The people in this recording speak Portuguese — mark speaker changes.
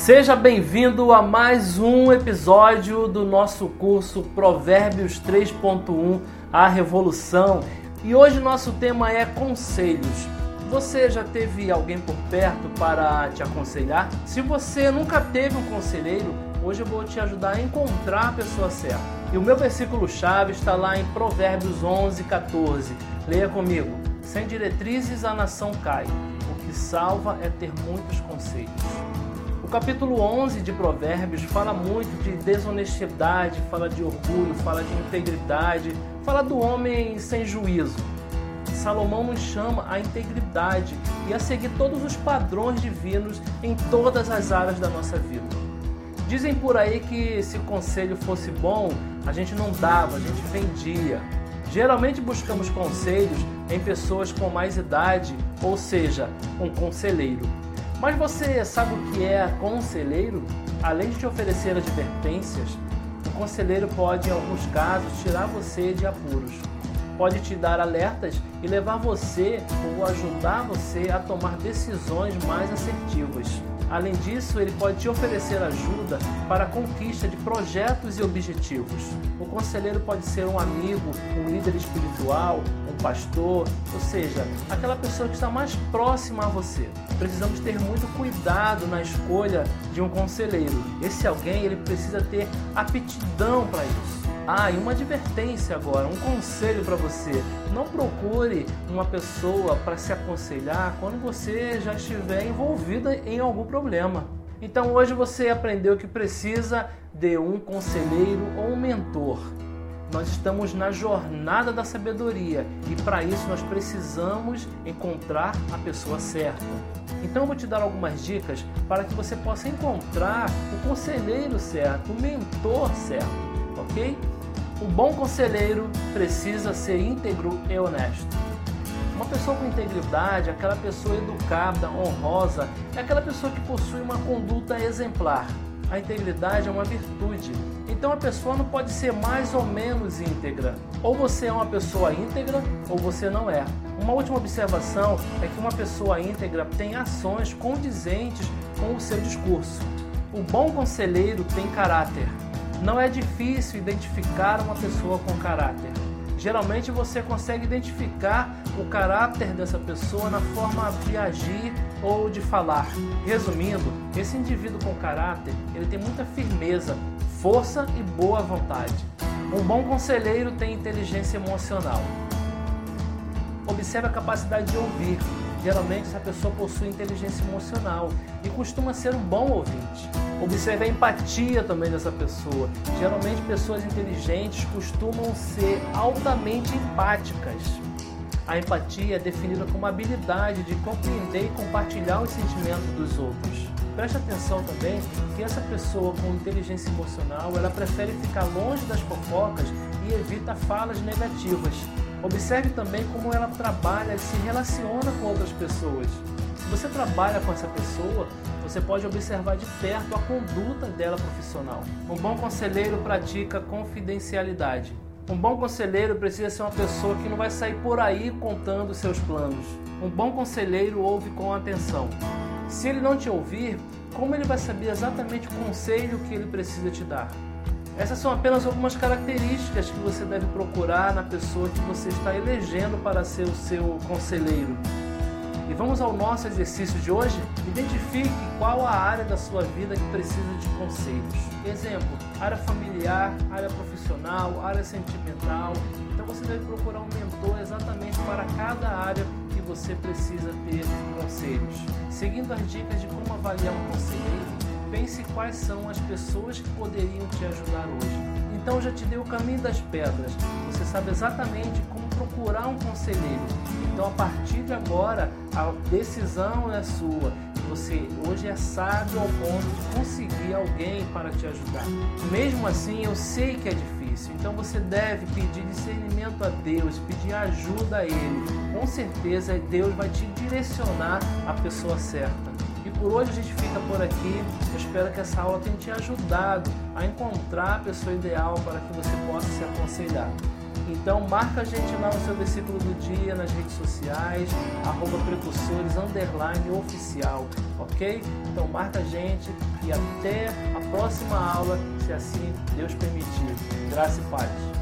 Speaker 1: Seja bem-vindo a mais um episódio do nosso curso Provérbios 3.1 A Revolução. E hoje nosso tema é conselhos. Você já teve alguém por perto para te aconselhar? Se você nunca teve um conselheiro, hoje eu vou te ajudar a encontrar a pessoa certa. E o meu versículo chave está lá em Provérbios 11, 14. Leia comigo. Sem diretrizes a nação cai. O que salva é ter muitos conselhos. O capítulo 11 de Provérbios fala muito de desonestidade, fala de orgulho, fala de integridade, fala do homem sem juízo. Salomão nos chama à integridade e a seguir todos os padrões divinos em todas as áreas da nossa vida. Dizem por aí que se o conselho fosse bom, a gente não dava, a gente vendia. Geralmente buscamos conselhos em pessoas com mais idade, ou seja, um conselheiro. Mas você sabe o que é conselheiro? Além de te oferecer advertências, o conselheiro pode, em alguns casos, tirar você de apuros. Pode te dar alertas e levar você ou ajudar você a tomar decisões mais assertivas. Além disso, ele pode te oferecer ajuda para a conquista de projetos e objetivos. O conselheiro pode ser um amigo, um líder espiritual, um pastor, ou seja, aquela pessoa que está mais próxima a você. Precisamos ter muito cuidado na escolha de um conselheiro. Esse alguém ele precisa ter aptidão para isso. Ah, e uma advertência agora, um conselho para você. Não procure uma pessoa para se aconselhar quando você já estiver envolvida em algum problema. Então hoje você aprendeu que precisa de um conselheiro ou um mentor. Nós estamos na jornada da sabedoria e para isso nós precisamos encontrar a pessoa certa. Então eu vou te dar algumas dicas para que você possa encontrar o conselheiro certo, o mentor certo ok? Um bom conselheiro precisa ser íntegro e honesto. Uma pessoa com integridade, aquela pessoa educada, honrosa, é aquela pessoa que possui uma conduta exemplar. A integridade é uma virtude. Então a pessoa não pode ser mais ou menos íntegra. Ou você é uma pessoa íntegra ou você não é. Uma última observação é que uma pessoa íntegra tem ações condizentes com o seu discurso. O bom conselheiro tem caráter. Não é difícil identificar uma pessoa com caráter. Geralmente você consegue identificar o caráter dessa pessoa na forma de agir ou de falar. Resumindo, esse indivíduo com caráter, ele tem muita firmeza, força e boa vontade. Um bom conselheiro tem inteligência emocional. Observe a capacidade de ouvir. Geralmente essa pessoa possui inteligência emocional e costuma ser um bom ouvinte. Observe a empatia também dessa pessoa. Geralmente pessoas inteligentes costumam ser altamente empáticas. A empatia é definida como a habilidade de compreender e compartilhar os sentimentos dos outros. Preste atenção também que essa pessoa com inteligência emocional, ela prefere ficar longe das fofocas e evita falas negativas. Observe também como ela trabalha e se relaciona com outras pessoas. Se você trabalha com essa pessoa, você pode observar de perto a conduta dela profissional. Um bom conselheiro pratica confidencialidade. Um bom conselheiro precisa ser uma pessoa que não vai sair por aí contando seus planos. Um bom conselheiro ouve com atenção. Se ele não te ouvir, como ele vai saber exatamente o conselho que ele precisa te dar? Essas são apenas algumas características que você deve procurar na pessoa que você está elegendo para ser o seu conselheiro. E vamos ao nosso exercício de hoje? Identifique qual a área da sua vida que precisa de conselhos. Exemplo: área familiar, área profissional, área sentimental. Então você deve procurar um mentor exatamente para cada área que você precisa ter conselhos. Seguindo as dicas de como avaliar um conselheiro, pense quais são as pessoas que poderiam te ajudar hoje. Então já te dei o caminho das pedras. Você sabe exatamente como procurar um conselheiro. Então a partir de agora a decisão é sua. Você hoje é sábio ao ponto de conseguir alguém para te ajudar. Mesmo assim, eu sei que é difícil. Então você deve pedir discernimento a Deus, pedir ajuda a Ele. Com certeza Deus vai te direcionar a pessoa certa. Por hoje a gente fica por aqui. Eu espero que essa aula tenha te ajudado a encontrar a pessoa ideal para que você possa se aconselhar. Então marca a gente lá no seu versículo do dia, nas redes sociais, arroba precursores, underline oficial, ok? Então marca a gente e até a próxima aula, se assim Deus permitir. Graça e paz.